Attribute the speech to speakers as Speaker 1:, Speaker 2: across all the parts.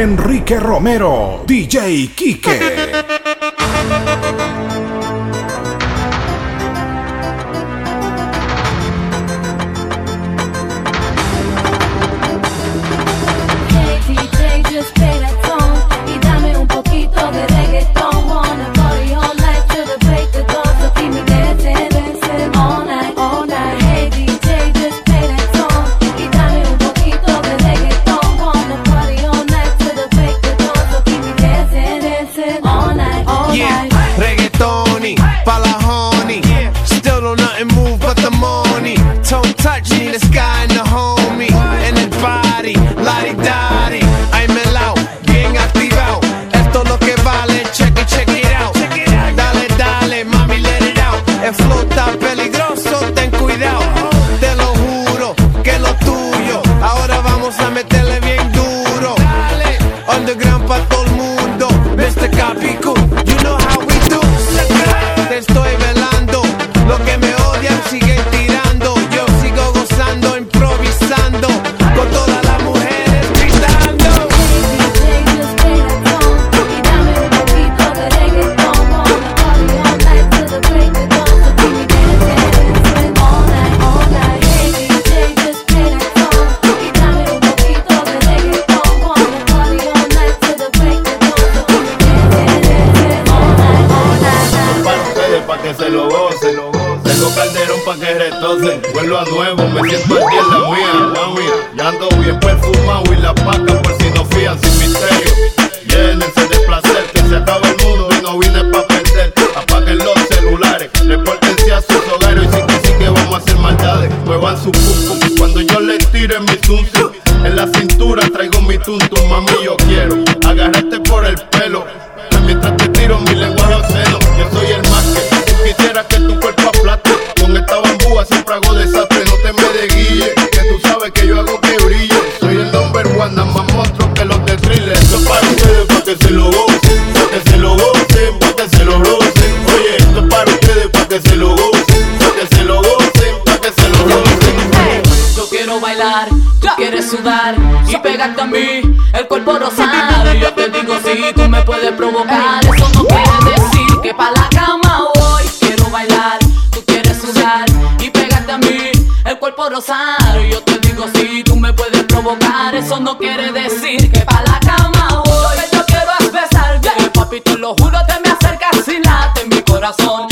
Speaker 1: Enrique Romero, DJ Quique.
Speaker 2: y pegarte a mí, el cuerpo rosado. Y yo te digo si sí, tú me puedes provocar. Eso no quiere decir que pa' la cama voy. Quiero bailar, tú quieres sudar y pegarte a mí, el cuerpo rosado. Y yo te digo si sí, tú me puedes provocar. Eso no quiere decir que pa' la cama voy. Que yo quiero es besar, yeah. papi, tú lo juro, te me acercas y late mi corazón.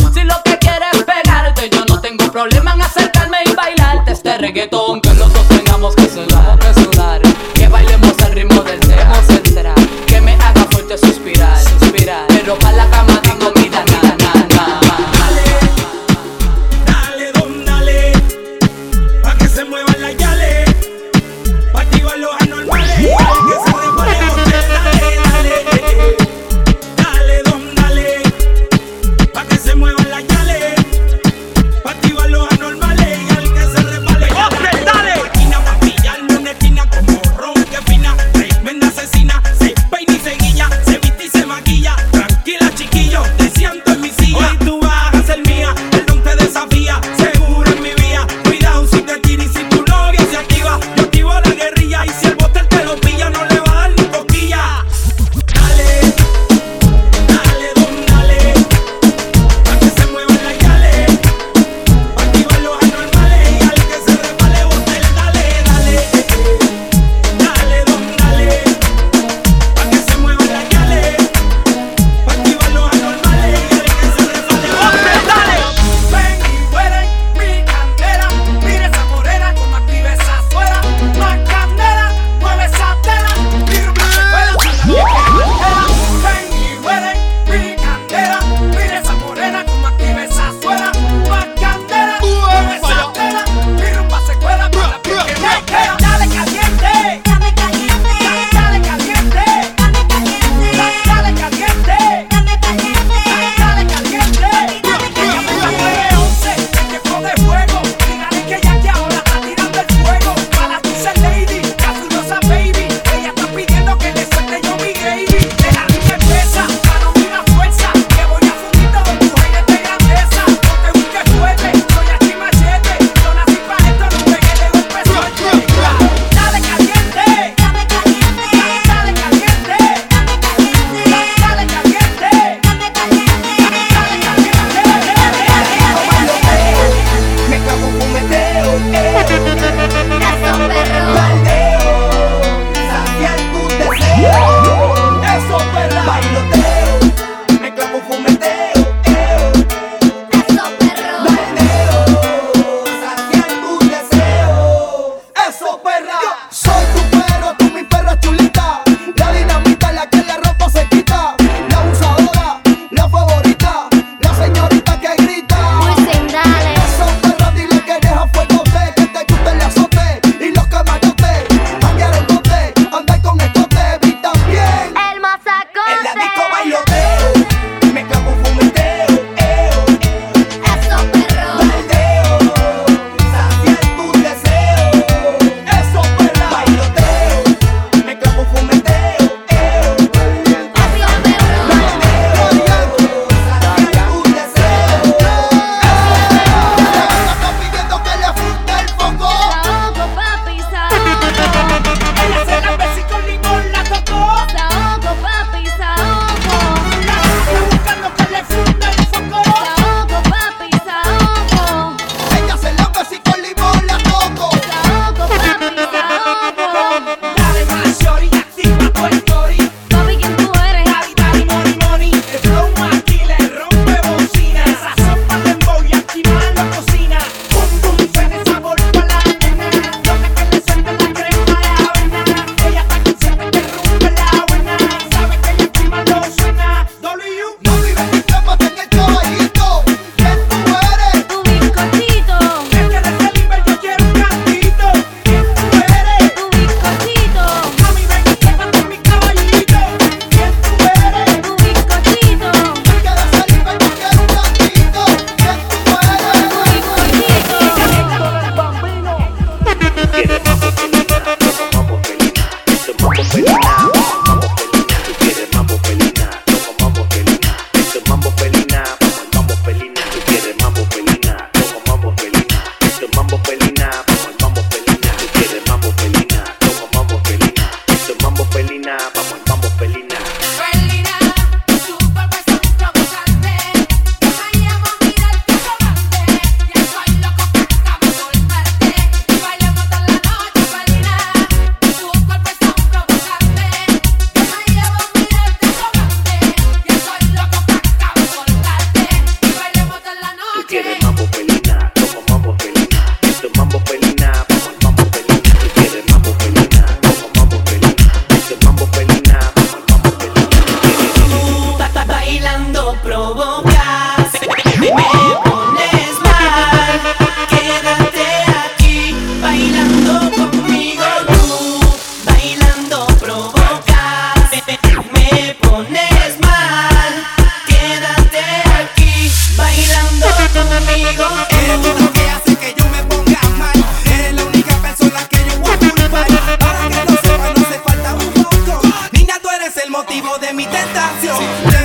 Speaker 3: de mi tentación.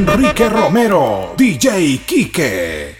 Speaker 1: Enrique Romero, DJ Quique.